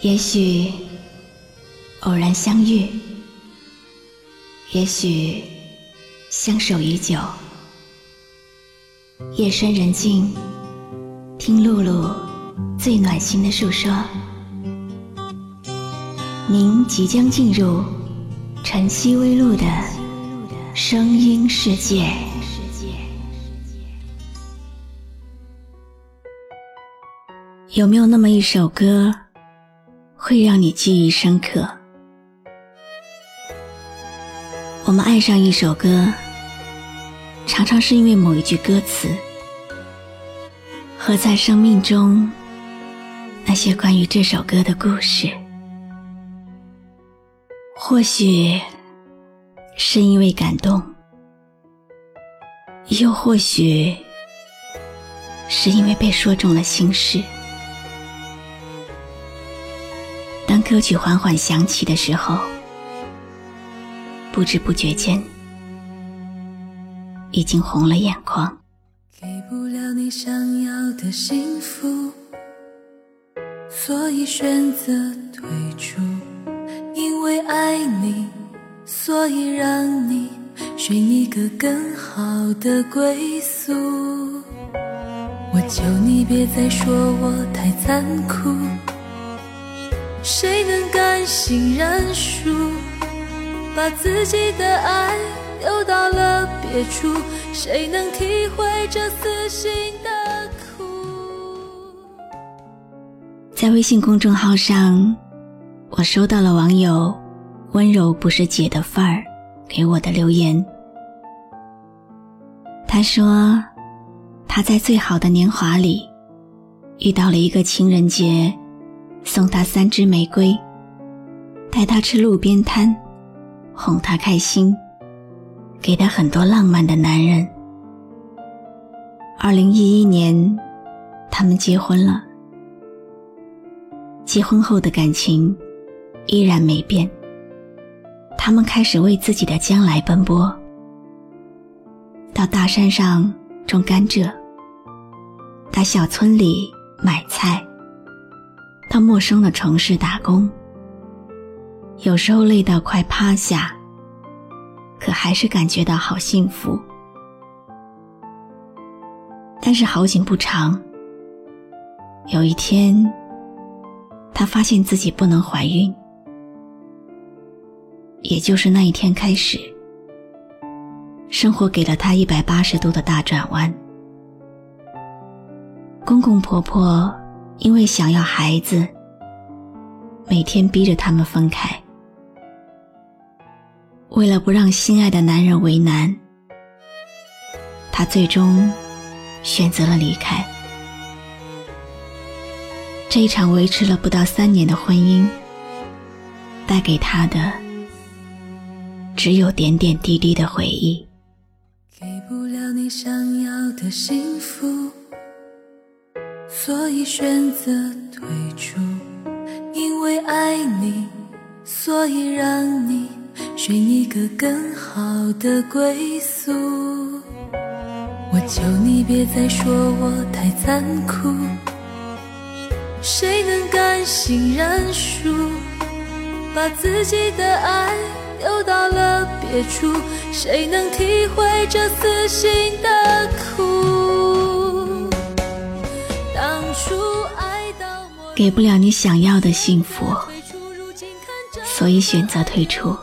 也许偶然相遇，也许相守已久。夜深人静，听露露最暖心的诉说。您即将进入晨曦微露的声音世界。有没有那么一首歌？会让你记忆深刻。我们爱上一首歌，常常是因为某一句歌词，和在生命中那些关于这首歌的故事。或许是因为感动，又或许是因为被说中了心事。歌曲缓缓响起的时候，不知不觉间已经红了眼眶。给不了你想要的幸福，所以选择退出。因为爱你，所以让你寻一个更好的归宿。我求你别再说我太残酷。谁能甘心认输，把自己的爱丢到了别处？谁能体会这死心的苦？在微信公众号上，我收到了网友“温柔不是姐的范儿”给我的留言。他说，他在最好的年华里遇到了一个情人节。送他三支玫瑰，带他吃路边摊，哄他开心，给他很多浪漫的男人。二零一一年，他们结婚了。结婚后的感情依然没变。他们开始为自己的将来奔波，到大山上种甘蔗，到小村里买菜。到陌生的城市打工，有时候累到快趴下，可还是感觉到好幸福。但是好景不长，有一天，她发现自己不能怀孕，也就是那一天开始，生活给了她一百八十度的大转弯。公公婆婆。因为想要孩子，每天逼着他们分开。为了不让心爱的男人为难，她最终选择了离开。这一场维持了不到三年的婚姻，带给她的只有点点滴滴的回忆。给不了你想要的幸福。所以选择退出，因为爱你，所以让你寻一个更好的归宿。我求你别再说我太残酷，谁能甘心认输，把自己的爱丢到了别处？谁能体会这死心的苦？给不了你想要的幸福，所以选择退出。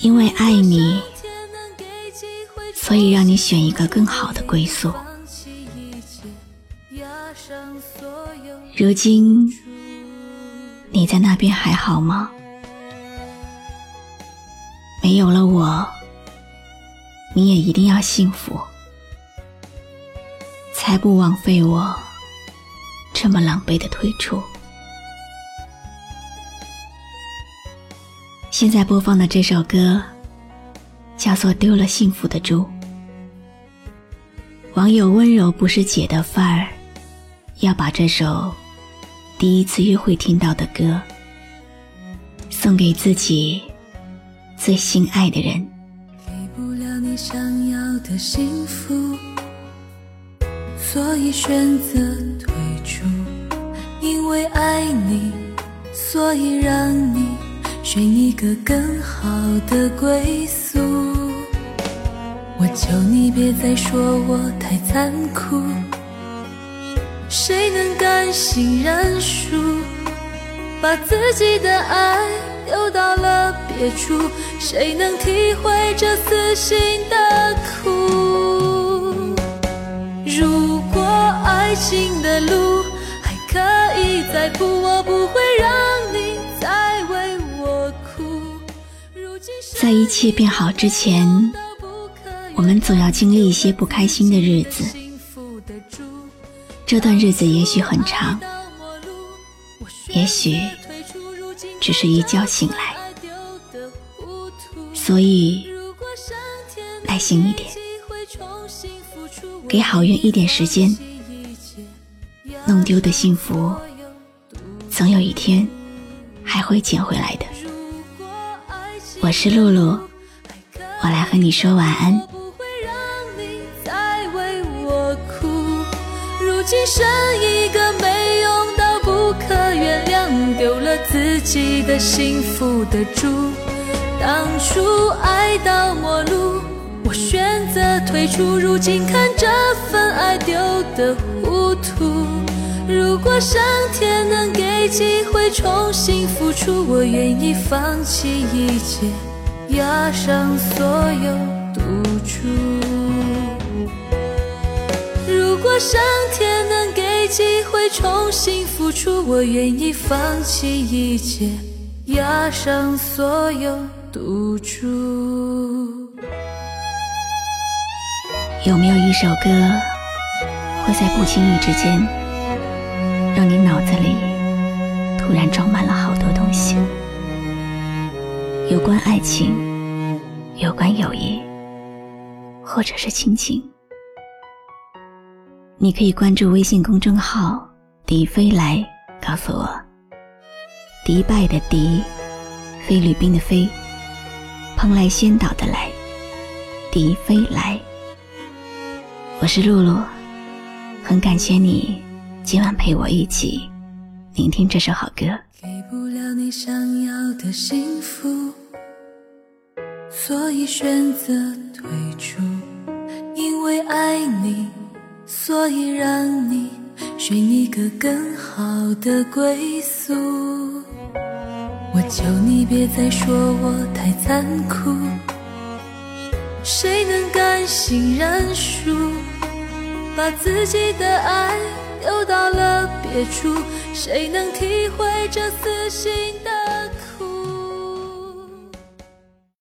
因为爱你，所以让你选一个更好的归宿。如今你在那边还好吗？没有了我，你也一定要幸福，才不枉费我。这么狼狈的退出。现在播放的这首歌叫做《丢了幸福的猪》。网友温柔不是姐的范儿，要把这首第一次约会听到的歌送给自己最心爱的人。给不了你想要的幸福，所以选择退出。因为爱你，所以让你选一个更好的归宿。我求你别再说我太残酷，谁能甘心认输，把自己的爱丢到了别处？谁能体会这死心的苦？爱情的路还。可以再铺，我不会让你再为我哭。在一切变好之前，我们总要经历一些不开心的日子。这段日子也许很长，也许只是一觉醒来。所以，耐心一点，给好运一点时间。丢的幸福，总有一天还会捡回来的。我是露露，我来和你说晚安。如今剩一个没用到不可原谅，丢了自己的幸福的主。当初爱到末路，我选择退出，如今看这份爱丢得糊涂。如果上天能给机会重新付出，我愿意放弃一切，押上所有赌注。如果上天能给机会重新付出，我愿意放弃一切，押上所有赌注。有没有一首歌会在不经意之间？让你脑子里突然装满了好多东西，有关爱情，有关友谊，或者是亲情。你可以关注微信公众号“迪飞来”，告诉我。迪拜的迪，菲律宾的菲，蓬莱仙岛的来，迪飞来。我是露露，很感谢你。今晚陪我一起聆听这首好歌。给不了你想要的幸福所以选择退出。因为爱你所以让你选一个更好的归宿。我求你别再说我太残酷谁能甘心认输？把自己的爱丢到了别处，谁能体会这撕心的？